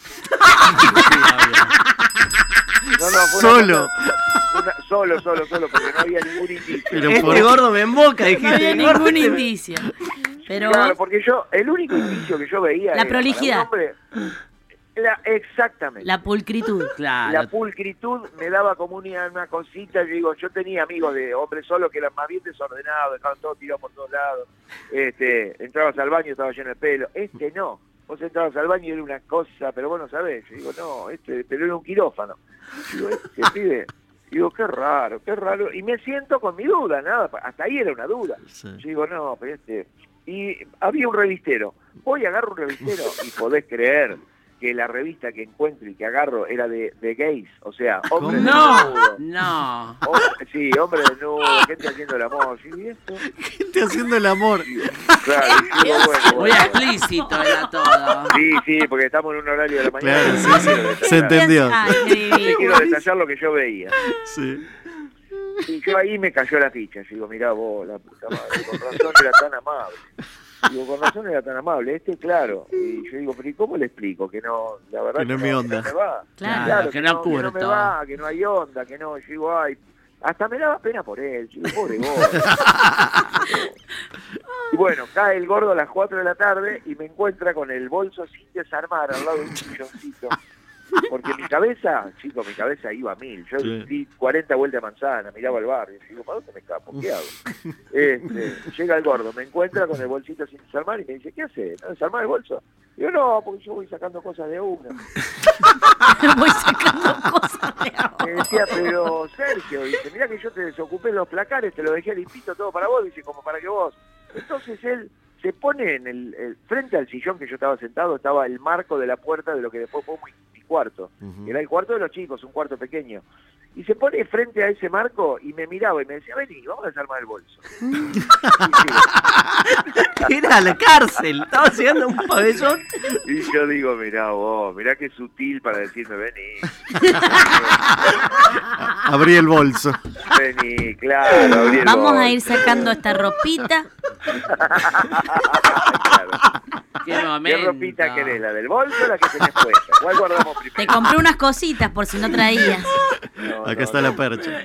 [SPEAKER 3] No,
[SPEAKER 4] Solo.
[SPEAKER 3] cosa- una- solo, solo, solo, porque no había ningún indicio.
[SPEAKER 4] Pero
[SPEAKER 5] Este
[SPEAKER 4] por-
[SPEAKER 5] gordo me emboca,
[SPEAKER 6] No
[SPEAKER 5] dijiste.
[SPEAKER 6] había
[SPEAKER 5] gordo,
[SPEAKER 6] ningún indicio. Pero
[SPEAKER 3] Claro, porque yo, el único indicio que yo veía
[SPEAKER 6] La
[SPEAKER 3] era,
[SPEAKER 6] prolijidad.
[SPEAKER 3] hombre, la- exactamente.
[SPEAKER 6] la pulcritud.
[SPEAKER 2] Claro.
[SPEAKER 3] La pulcritud me daba como una, una cosita, yo digo, yo tenía amigos de hombres solos que eran más bien desordenados, dejaban todo tirado por todos lados, este, entrabas al baño y estaba lleno de pelo, este no, vos entrabas al baño y era una cosa, pero vos no sabés, yo digo, no, este, pero era un quirófano, digo, este pibe, Digo, qué raro, qué raro. Y me siento con mi duda, nada, hasta ahí era una duda.
[SPEAKER 4] Sí.
[SPEAKER 3] Yo digo, no, pero este... Y había un revistero. Voy, agarro un revistero y podés creer que la revista que encuentro y que agarro era de, de gays, o sea, hombre
[SPEAKER 2] ¿Cómo?
[SPEAKER 3] desnudo.
[SPEAKER 2] No.
[SPEAKER 3] Sí, hombre desnudo, gente haciendo el amor. Yo, ¿Y esto?
[SPEAKER 4] Gente haciendo el amor.
[SPEAKER 3] Claro, bueno,
[SPEAKER 2] Muy
[SPEAKER 3] bueno.
[SPEAKER 2] explícito era todo.
[SPEAKER 3] Sí, sí, porque estamos en un horario de la mañana.
[SPEAKER 4] Claro,
[SPEAKER 3] no
[SPEAKER 4] sí, sí. Se entendió.
[SPEAKER 3] No
[SPEAKER 6] divino.
[SPEAKER 3] quiero detallar lo que yo veía.
[SPEAKER 4] Sí.
[SPEAKER 3] Y yo ahí me cayó la ficha. Yo digo, mirá vos, la puta madre, con razón era tan amable. Digo, con razón era tan amable. Este, claro. Y yo digo, pero ¿y cómo le explico? Que no, la verdad
[SPEAKER 4] Que no es mi onda.
[SPEAKER 3] me va.
[SPEAKER 6] Claro.
[SPEAKER 2] que no
[SPEAKER 3] que no me va, que no hay onda, que no. Yo digo, ay, hasta me daba pena por él. Yo digo, pobre gordo. y bueno, cae el gordo a las 4 de la tarde y me encuentra con el bolso sin desarmar al lado de un silloncito. Porque mi cabeza, chico, mi cabeza iba a mil. Yo
[SPEAKER 4] Sí.
[SPEAKER 3] di 40 vueltas de manzana, miraba el barrio. Y digo, ¿para dónde me escapo? ¿Qué hago? Este, llega el gordo, me encuentra con el bolsito sin desarmar y me dice, ¿qué hace? ¿No desarmar el bolso? Digo, no, porque yo voy sacando cosas de una.
[SPEAKER 6] Voy sacando cosas de ahora.
[SPEAKER 3] Me decía, pero Sergio, dice, mira que yo te desocupé los placares, te lo dejé limpito todo para vos, dice, como para que vos. Entonces él se pone en el, el- frente al sillón que yo estaba sentado, estaba el marco de la puerta de lo que después fue mi, cuarto. Era el cuarto de los chicos, un cuarto pequeño. Y se pone frente a ese marco y me miraba y me decía, vení, vamos a desarmar el bolso.
[SPEAKER 5] Era la cárcel. Estaba llegando a un pabellón.
[SPEAKER 3] Y yo digo, mirá vos, mirá qué sutil para decirme, vení,
[SPEAKER 4] Abrí el bolso.
[SPEAKER 3] vení, claro. abrí el
[SPEAKER 6] Vamos a ir sacando esta ropita.
[SPEAKER 3] Claro.
[SPEAKER 2] Qué
[SPEAKER 3] ¿Qué
[SPEAKER 2] momento.
[SPEAKER 3] ropita querés? ¿La del bolso o la que tenés puesta? ¿Cuál guardamos
[SPEAKER 6] Te compré unas cositas por si no traías.
[SPEAKER 3] No,
[SPEAKER 4] Acá
[SPEAKER 3] no,
[SPEAKER 4] está
[SPEAKER 3] no.
[SPEAKER 4] la percha.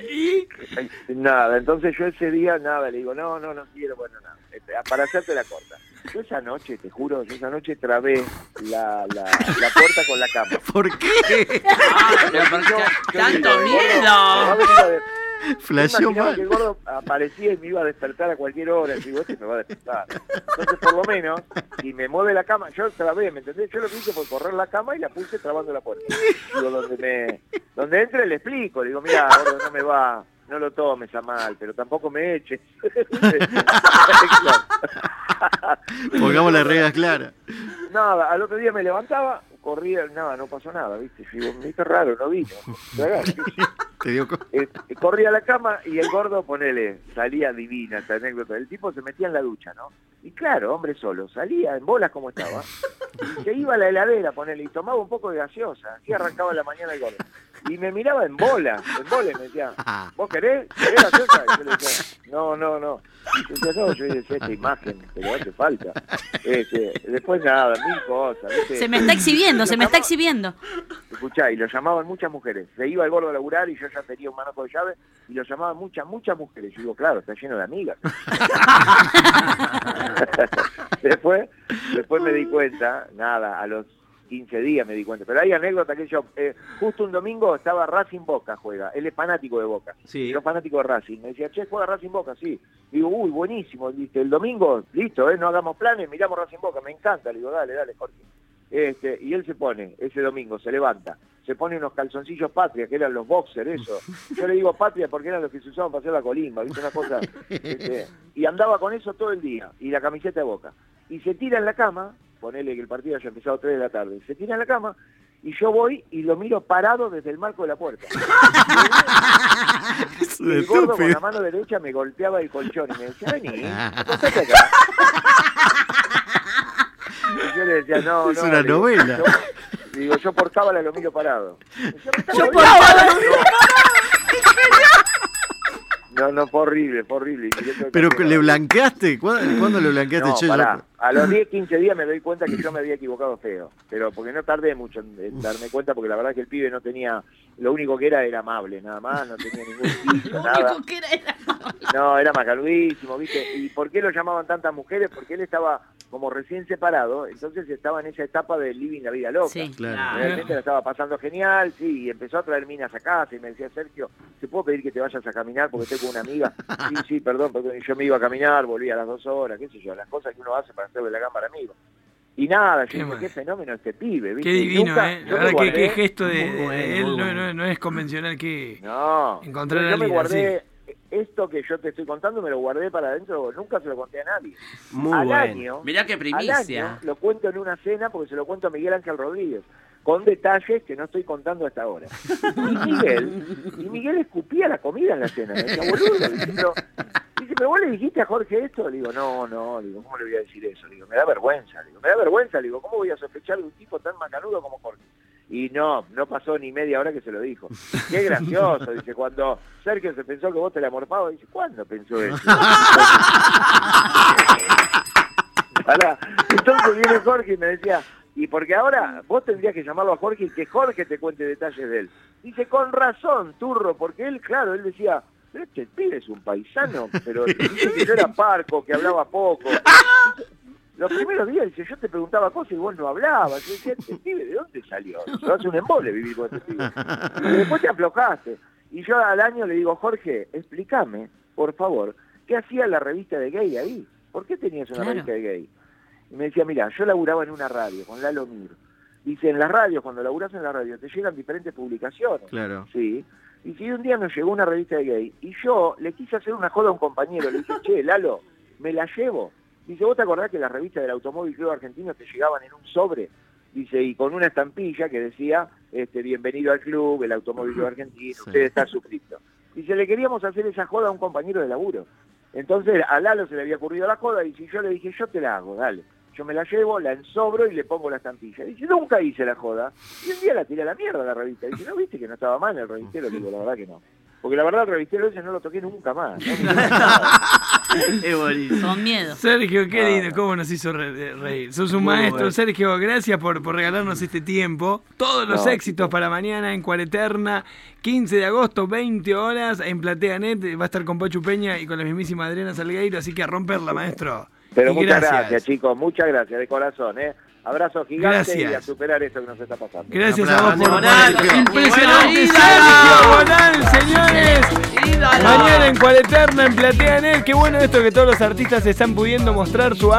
[SPEAKER 3] Nada, entonces yo ese día, nada, le digo, no, no, no quiero, bueno, nada. Este, Para hacerte la corta. Yo esa noche, te juro, yo esa noche trabé la, la, la puerta con la cama.
[SPEAKER 4] ¿Por qué?
[SPEAKER 2] Ah, pero ¿por qué
[SPEAKER 3] Yo
[SPEAKER 2] tanto
[SPEAKER 3] digo,
[SPEAKER 2] miedo.
[SPEAKER 4] Flasheó mal.
[SPEAKER 3] que el gordo aparecía y me iba a despertar a cualquier hora. Y digo, este me va a despertar. Entonces, por lo menos, si me mueve la cama, yo trabé, ¿me entendés? Yo lo que hice fue correr la cama y la puse trabando la puerta. Digo, donde me, donde entre le explico. Le digo, mira, gordo, no me va, no lo tomes a mal, pero tampoco me eches.
[SPEAKER 4] Pongamos las reglas claras.
[SPEAKER 3] nada, al otro día me levantaba, corría, nada, no pasó nada, ¿viste? Viste raro, no vino. Eh, corría a la cama y el gordo, ponele, salía divina esta anécdota. El tipo se metía en la ducha, ¿no? Y claro, hombre solo, salía en bolas como estaba. Y se iba a la heladera, ponele, y tomaba un poco de gaseosa. Así arrancaba la mañana el gordo. Y me miraba en bolas, en bolas, y me decía, ¿vos querés? ¿Querés gaseosa? Y yo le decía, no, no, no. Yo decía, no, yo decía, esta imagen, pero hace falta. Este, después nada, mil cosas. ¿viste?
[SPEAKER 6] Se me está exhibiendo, se me está exhibiendo.
[SPEAKER 3] Escuchá, y lo llamaban muchas mujeres. Se iba el gordo a laburar y yo ya tenía un manojo de llave y lo llamaban muchas, muchas mujeres. Yo digo, claro, está lleno de amigas. después, después me di cuenta, nada, a los 15 días me di cuenta. Pero hay anécdota que yo, eh, justo un domingo estaba Racing Boca, juega. Él es fanático de Boca.
[SPEAKER 5] Sí.
[SPEAKER 3] Yo fanático de Racing. Me decía, che, juega Racing Boca, sí. Digo, uy, buenísimo. Dice, el domingo, listo, ¿eh? no hagamos planes, miramos Racing Boca. Me encanta. Le digo, dale, dale, Jorge. Este, y él se pone, ese domingo, se levanta, se pone unos calzoncillos patria, que eran los boxers, eso. Yo le digo patria porque eran los que se usaban para hacer la colimba, ¿viste? Una cosa. este, y andaba con eso todo el día, y la camiseta de boca. Y se tira en la cama, ponele que el partido haya empezado a 3 de la tarde, se tira en la cama, y yo voy y lo miro parado desde el marco de la puerta. Y
[SPEAKER 4] un
[SPEAKER 3] el gordo con la mano derecha me golpeaba el colchón y me decía, vení, acá. Y yo le decía, no,
[SPEAKER 4] Es
[SPEAKER 3] no.
[SPEAKER 4] una
[SPEAKER 3] le digo,
[SPEAKER 4] novela.
[SPEAKER 3] yo- digo, yo por cábala lo miro parado. Me decía, "Me estás
[SPEAKER 6] Yo por
[SPEAKER 3] jodiendo".
[SPEAKER 6] cábala
[SPEAKER 3] No, no, fue horrible, fue horrible.
[SPEAKER 4] Pero le blanqueaste. ¿Cuándo, cuándo le blanqueaste?
[SPEAKER 3] No,
[SPEAKER 4] Che, yo-
[SPEAKER 3] pará. A los 10, 15 días me doy cuenta que yo me había equivocado feo. Pero porque no tardé mucho en, en darme cuenta, porque la verdad que el pibe no tenía. Lo único que era era amable, nada más, no tenía ningún vicio, nada.
[SPEAKER 6] único que era era-
[SPEAKER 3] No, era macarudísimo, ¿viste? ¿Y por qué lo llamaban tantas mujeres? Porque él estaba como recién separado, entonces estaba en esa etapa de living la vida loca.
[SPEAKER 6] Sí.
[SPEAKER 4] Claro.
[SPEAKER 3] Realmente la estaba pasando genial, sí, y empezó a traer minas a casa y me decía, Sergio, ¿te puedo pedir que te vayas a caminar porque estoy con una amiga? Sí, sí, perdón. Y yo me iba a caminar, volvía a las dos horas, qué sé yo, las cosas que uno hace para hacerle la gamba al amigo. Y nada, yo
[SPEAKER 1] Qué
[SPEAKER 3] dije, qué fenómeno este pibe, ¿viste?
[SPEAKER 1] Qué divino,
[SPEAKER 3] nunca-
[SPEAKER 1] ¿eh? La verdad que qué gesto de,
[SPEAKER 5] bueno,
[SPEAKER 1] él no,
[SPEAKER 5] bueno.
[SPEAKER 1] no- no es convencional que...
[SPEAKER 3] No,
[SPEAKER 1] Encontrar a alguien
[SPEAKER 3] guardé, esto que yo te estoy contando me lo guardé para adentro, nunca se lo conté a nadie.
[SPEAKER 5] Muy
[SPEAKER 3] al
[SPEAKER 5] bueno.
[SPEAKER 3] año,
[SPEAKER 2] Mirá qué
[SPEAKER 3] al
[SPEAKER 2] primicia.
[SPEAKER 3] año lo cuento en una cena porque se lo cuento a Miguel Ángel Rodríguez, con detalles que no estoy contando hasta ahora. Y Miguel, y Miguel escupía la comida en la cena, me decía, boludo, dice, pero, dice, pero vos le dijiste a Jorge esto, le digo, no, no, le digo, ¿cómo le voy a decir eso? Le digo, me da vergüenza, le digo, me da vergüenza, le digo, ¿cómo voy a sospechar de un tipo tan macanudo como Jorge? Y no, no pasó ni media hora que se lo dijo. Qué gracioso, dice, cuando Sergio se pensó que vos te la morfabas, dice, ¿cuándo pensó eso? Pará. Entonces viene Jorge y me decía, y porque ahora vos tendrías que llamarlo a Jorge y que Jorge te cuente detalles de él. Dice, con razón, turro, porque él, claro, él decía, pero este pibe es un paisano, pero dice que yo era parco, que hablaba poco. Los primeros días, dice, yo te preguntaba cosas y vos no hablabas. Yo decía, este pibe, ¿de dónde salió? Yo hace un embole vivir con este pibe. Y después te aflojaste. Y yo al año le digo, Jorge, explícame, por favor, ¿qué hacía la revista de gay ahí? ¿Por qué tenías una
[SPEAKER 6] Claro.
[SPEAKER 3] revista de gay? Y me decía, mira, yo laburaba en una radio con Lalo Mir. Dice, en las radios, cuando laburas en la radio, te llegan diferentes publicaciones.
[SPEAKER 4] Claro.
[SPEAKER 3] Sí. Y si un día nos llegó una revista de gay y yo le quise hacer una joda a un compañero, le dije, che, Lalo, me la llevo. Dice, ¿vos te acordás que las revistas del Automóvil Club Argentino te llegaban en un sobre? Dice, y con una estampilla que decía, este, bienvenido al club, el Automóvil Club Argentino,
[SPEAKER 4] Sí.
[SPEAKER 3] usted está suscrito. Dice, le queríamos hacer esa joda a un compañero de laburo. Entonces a Lalo se le había ocurrido la joda y si yo le dije, yo te la hago, dale. Yo me la llevo, la ensobro y le pongo la estampilla. Dice, nunca hice la joda. Y un día la tiré a la mierda la revista. Dice, ¿no viste que no estaba mal el revistero? Digo, la verdad que no. Porque la verdad el revistero ese no lo toqué nunca más. ¿no?
[SPEAKER 5] Es buenísimo.
[SPEAKER 6] Con miedo.
[SPEAKER 1] Sergio, qué
[SPEAKER 3] No,
[SPEAKER 1] lindo, cómo nos hizo re- reír. Sos un
[SPEAKER 5] Muy
[SPEAKER 1] maestro,
[SPEAKER 5] bueno.
[SPEAKER 1] Sergio. Gracias por, por regalarnos este tiempo. Todos los
[SPEAKER 3] No,
[SPEAKER 1] éxitos para mañana en Cuareterna, 15 de agosto, 20 horas, en PlateaNet. Va a estar con Pachu Peña y con la mismísima Adriana Salgueiro, así que a romperla, maestro.
[SPEAKER 3] Pero
[SPEAKER 1] Y
[SPEAKER 3] muchas gracias. chicos, muchas gracias, de corazón, ¿eh? Abrazo gigante y a superar esto que nos está pasando.
[SPEAKER 1] Gracias a vos por
[SPEAKER 5] Bonal.
[SPEAKER 1] Impresionante, Sergio Bonal, señores. Mañana en Cuareterna, en PlateaNet. Qué bueno esto que todos los artistas están pudiendo mostrar su